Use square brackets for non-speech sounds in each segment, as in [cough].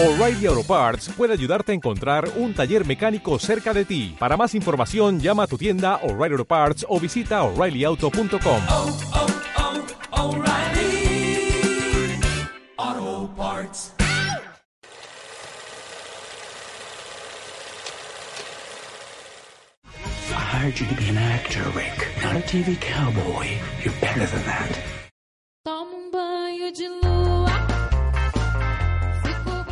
O'Reilly Auto Parts puede ayudarte a encontrar un taller mecánico cerca de ti. Para más información, llama a tu tienda O'Reilly Auto Parts o visita oreillyauto.com. oh, oh, O'Reilly Auto Parts. I hired you to be an actor, Rick, not a TV cowboy. You're better than that.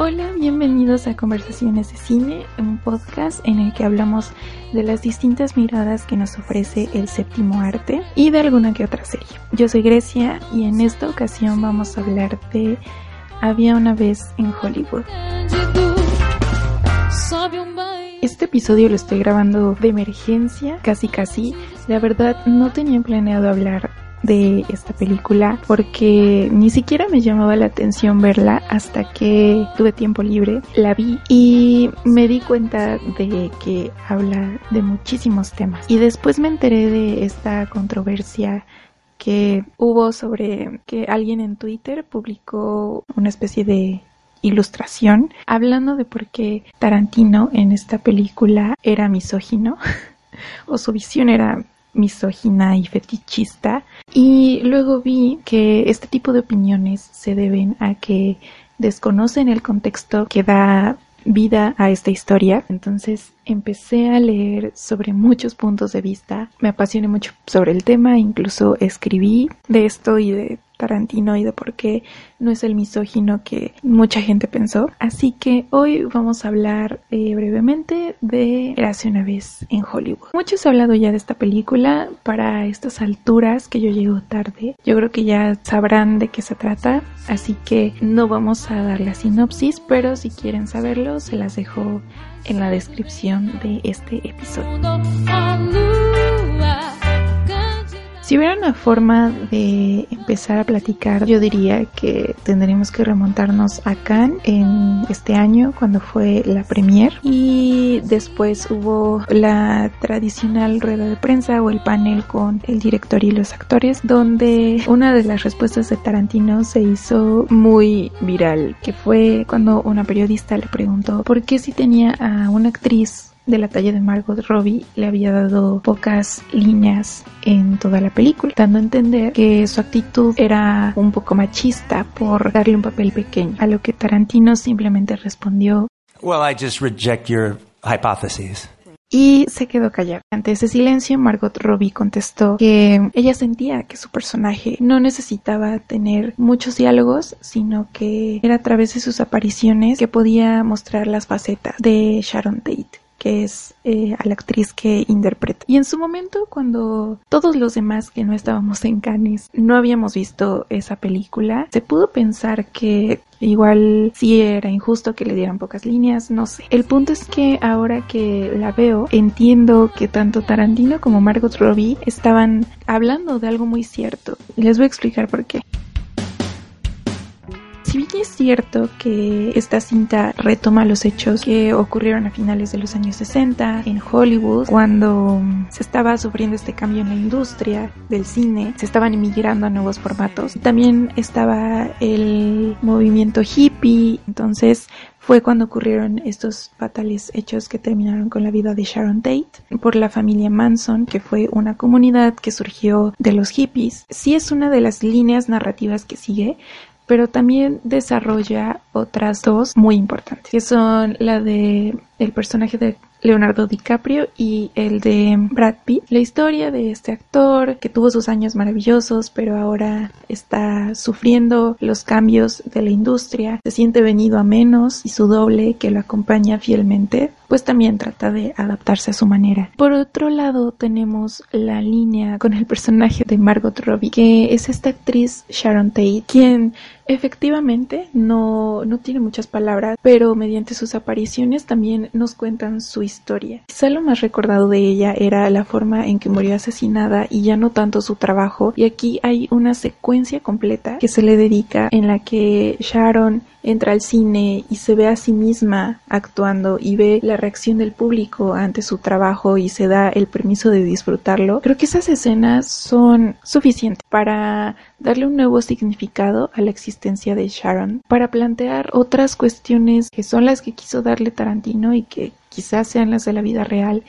Hola, bienvenidos a Conversaciones de Cine, un podcast en el que hablamos de las distintas miradas que nos ofrece el séptimo arte y de alguna que otra serie. Yo soy Grecia y en esta ocasión vamos a hablar de Había una vez en Hollywood. Este episodio lo estoy grabando de emergencia, casi casi. La verdad no tenía planeado hablar de esta película porque ni siquiera me llamaba la atención verla hasta que tuve tiempo libre, la vi y me di cuenta de que habla de muchísimos temas. Y después me enteré de esta controversia que hubo sobre que alguien en Twitter publicó una especie de ilustración hablando de por qué Tarantino en esta película era misógino [laughs] o su visión era misógina y fetichista y luego vi que este tipo de opiniones se deben a que desconocen el contexto que da vida a esta historia. Entonces empecé a leer sobre muchos puntos de vista. Me apasioné mucho sobre el tema, incluso escribí de esto y de Tarantino y de no es el misógino que mucha gente pensó. Así que hoy vamos a hablar eh, brevemente de Érase una vez en Hollywood. Muchos han hablado ya de esta película para estas alturas que yo llego tarde. Yo creo que ya sabrán de qué se trata, así que no vamos a dar la sinopsis, pero si quieren saberlo se las dejo en la descripción de este episodio. Si hubiera una forma de empezar a platicar, yo diría que tendríamos que remontarnos a Cannes en este año cuando fue la premier. Y después hubo la tradicional rueda de prensa o el panel con el director y los actores donde una de las respuestas de Tarantino se hizo muy viral, que fue cuando una periodista le preguntó por qué si tenía a una actriz de la talla de Margot Robbie le había dado pocas líneas en toda la película, dando a entender que su actitud era un poco machista por darle un papel pequeño, a lo que Tarantino simplemente respondió Well, I just reject your hypotheses. y se quedó callado. Ante ese silencio, Margot Robbie contestó que ella sentía que su personaje no necesitaba tener muchos diálogos, sino que era a través de sus apariciones que podía mostrar las facetas de Sharon Tate que es eh, a la actriz que interpreta. Y en su momento, cuando todos los demás que no estábamos en Cannes no habíamos visto esa película, se pudo pensar que igual sí era injusto que le dieran pocas líneas, no sé. El punto es que ahora que la veo, entiendo que tanto Tarantino como Margot Robbie estaban hablando de algo muy cierto. Les voy a explicar por qué. Bien es cierto que esta cinta retoma los hechos que ocurrieron a finales de los años 60 en Hollywood, cuando se estaba sufriendo este cambio en la industria del cine, se estaban emigrando a nuevos formatos, también estaba el movimiento hippie, entonces fue cuando ocurrieron estos fatales hechos que terminaron con la vida de Sharon Tate por la familia Manson, que fue una comunidad que surgió de los hippies. Sí es una de las líneas narrativas que sigue, pero también desarrolla otras dos muy importantes, que son la de el personaje de Leonardo DiCaprio y el de Brad Pitt. La historia de este actor que tuvo sus años maravillosos, pero ahora está sufriendo los cambios de la industria, se siente venido a menos y su doble que lo acompaña fielmente, pues también trata de adaptarse a su manera. Por otro lado, tenemos la línea con el personaje de Margot Robbie, que es esta actriz Sharon Tate, quien efectivamente no, no tiene muchas palabras, pero mediante sus apariciones también nos cuentan su historia historia. Quizá lo más recordado de ella era la forma en que murió asesinada y ya no tanto su trabajo. Y aquí hay una secuencia completa que se le dedica en la que Sharon entra al cine y se ve a sí misma actuando y ve la reacción del público ante su trabajo y se da el permiso de disfrutarlo, creo que esas escenas son suficientes para darle un nuevo significado a la existencia de Sharon, para plantear otras cuestiones que son las que quiso darle Tarantino y que quizás sean las de la vida real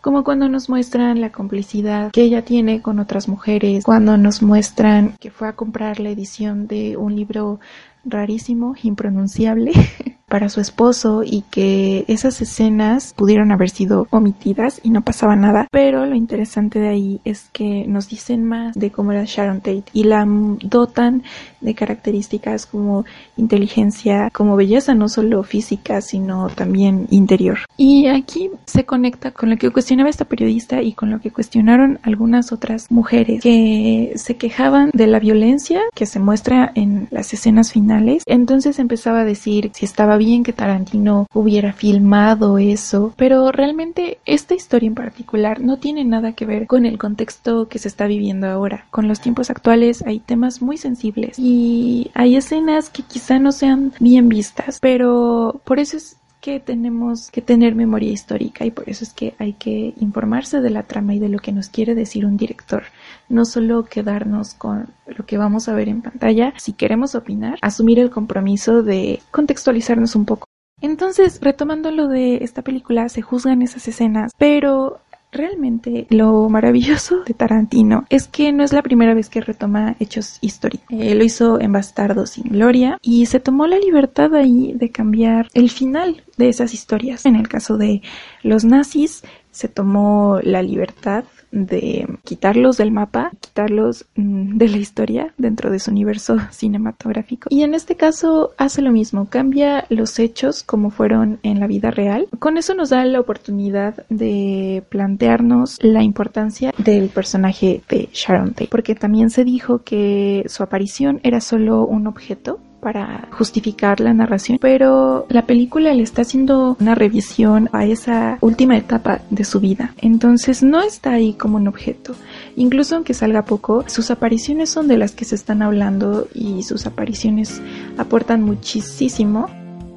como cuando nos muestran la complicidad que ella tiene con otras mujeres, cuando nos muestran que fue a comprar la edición de un libro rarísimo, impronunciable, [laughs] para su esposo y que esas escenas pudieron haber sido omitidas y no pasaba nada. Pero lo interesante de ahí es que nos dicen más de cómo era Sharon Tate y la dotan de características como inteligencia, como belleza, no solo física, sino también interior. Y aquí se conecta con lo que cuestionaba esta periodista y con lo que cuestionaron algunas otras mujeres que se quejaban de la violencia que se muestra en las escenas finales. Entonces empezaba a decir si estaba bien que Tarantino hubiera filmado eso, pero realmente esta historia en particular no tiene nada que ver con el contexto que se está viviendo ahora. Con los tiempos actuales hay temas muy sensibles y hay escenas que quizá no sean bien vistas, pero por eso es que tenemos que tener memoria histórica y por eso es que hay que informarse de la trama y de lo que nos quiere decir un director, no solo quedarnos con lo que vamos a ver en pantalla, si queremos opinar, asumir el compromiso de contextualizarnos un poco. Entonces, retomando lo de esta película, se juzgan esas escenas, pero Realmente lo maravilloso de Tarantino es que no es la primera vez que retoma hechos históricos. Eh, lo hizo en Bastardo sin Gloria y se tomó la libertad ahí de cambiar el final de esas historias. En el caso de los nazis se tomó la libertad de quitarlos del mapa, quitarlos mm, de la historia dentro de su universo [laughs] cinematográfico. Y en este caso hace lo mismo, cambia los hechos como fueron en la vida real. Con eso nos da la oportunidad de plantearnos la importancia del personaje de Sharon Tate, porque también se dijo que su aparición era solo un objeto para justificar la narración, pero la película le está haciendo una revisión a esa última etapa de su vida. Entonces no está ahí como un objeto. Incluso aunque salga poco, sus apariciones son de las que se están hablando y sus apariciones aportan muchísimo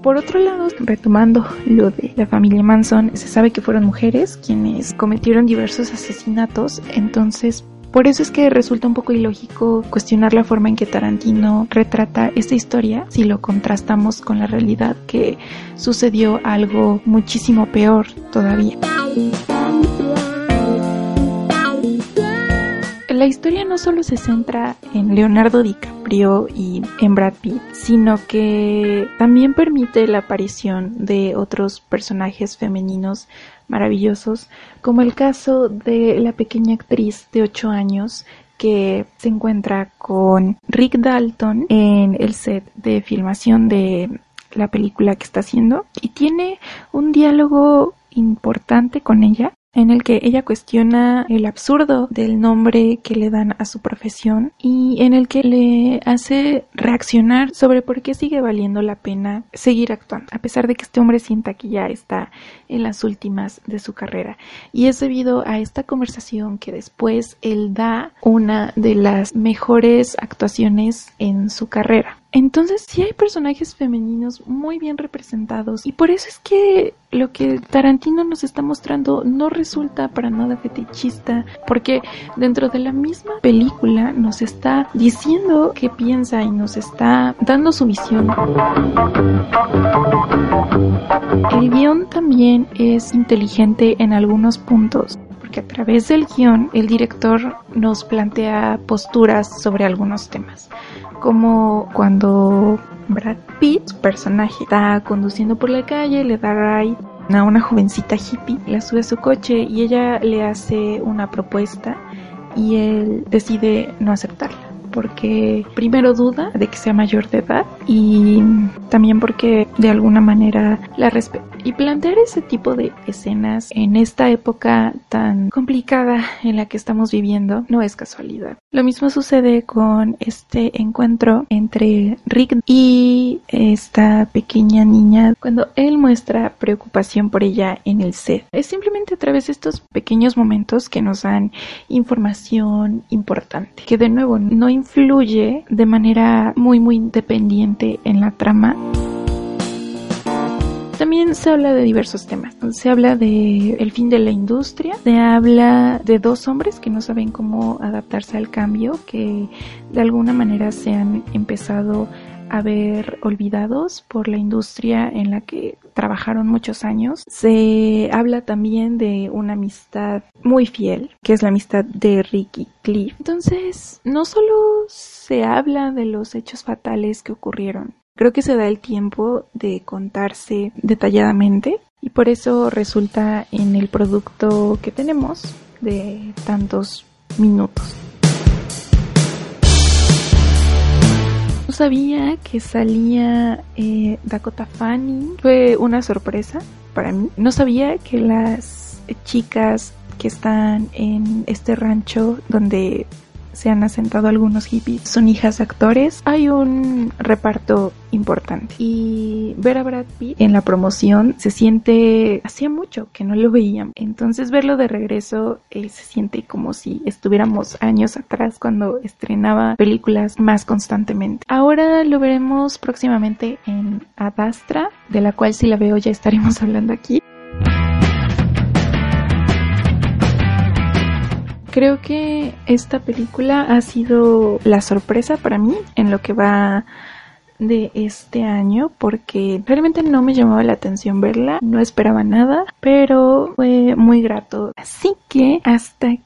por otro lado, retomando lo de la familia Manson, se sabe que fueron mujeres quienes cometieron diversos asesinatos, entonces por eso es que resulta un poco ilógico cuestionar la forma en que Tarantino retrata esta historia si lo contrastamos con la realidad que sucedió algo muchísimo peor todavía. La historia no solo se centra en Leonardo DiCaprio y en Brad Pitt, sino que también permite la aparición de otros personajes femeninos maravillosos, como el caso de la pequeña actriz de 8 años que se encuentra con Rick Dalton en el set de filmación de la película que está haciendo y tiene un diálogo importante con ella en el que ella cuestiona el absurdo del nombre que le dan a su profesión y en el que le hace reaccionar sobre por qué sigue valiendo la pena seguir actuando, a pesar de que este hombre sienta que ya está en las últimas de su carrera. Y es debido a esta conversación que después él da una de las mejores actuaciones en su carrera. Entonces sí hay personajes femeninos muy bien representados y por eso es que lo que Tarantino nos está mostrando no resulta para nada fetichista porque dentro de la misma película nos está diciendo qué piensa y nos está dando su visión. El guion también es inteligente en algunos puntos porque a través del guion el director nos plantea posturas sobre algunos temas como cuando Brad Pitt, su personaje, está conduciendo por la calle, le da ride a una jovencita hippie, la sube a su coche y ella le hace una propuesta y él decide no aceptarla porque primero duda de que sea mayor de edad y también porque de alguna manera la respeto. Y plantear ese tipo de escenas en esta época tan complicada en la que estamos viviendo no es casualidad. Lo mismo sucede con este encuentro entre Rick y esta pequeña niña cuando él muestra preocupación por ella en el set. Es simplemente a través de estos pequeños momentos que nos dan información importante, que de nuevo no influye de manera muy muy independiente en la trama también se habla de diversos temas. Se habla de el fin de la industria, se habla de dos hombres que no saben cómo adaptarse al cambio, que de alguna manera se han empezado a ver olvidados por la industria en la que trabajaron muchos años. Se habla también de una amistad muy fiel, que es la amistad de Ricky Cliff. Entonces, no solo se habla de los hechos fatales que ocurrieron, Creo que se da el tiempo de contarse detalladamente y por eso resulta en el producto que tenemos de tantos minutos. Sabía que salía eh, Dakota Fanning. Fue una sorpresa para mí. No sabía que las chicas que están en este rancho donde se han asentado algunos hippies, son hijas actores, hay un reparto importante. Y ver a Brad Pitt en la promoción se siente, hacía mucho que no lo veían. Entonces verlo de regreso eh, se siente como si estuviéramos años atrás cuando estrenaba películas más constantemente. Ahora lo veremos próximamente en Adastra, de la cual si la veo ya estaremos [laughs] hablando aquí. Creo que esta película ha sido la sorpresa para mí en lo que va de este año porque realmente no me llamaba la atención verla, no esperaba nada, pero fue muy grato. Así que hasta aquí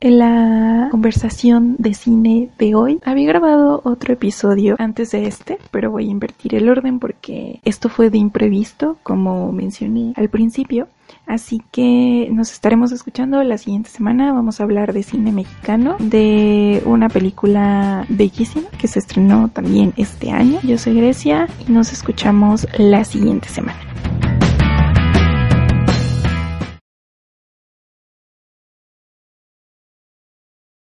la conversación de cine de hoy. Había grabado otro episodio antes de este, pero voy a invertir el orden porque esto fue de imprevisto, como mencioné al principio. Así que nos estaremos escuchando la siguiente semana. Vamos a hablar de cine mexicano, de una película bellísima que se estrenó también este año. Yo soy Grecia y nos escuchamos la siguiente semana.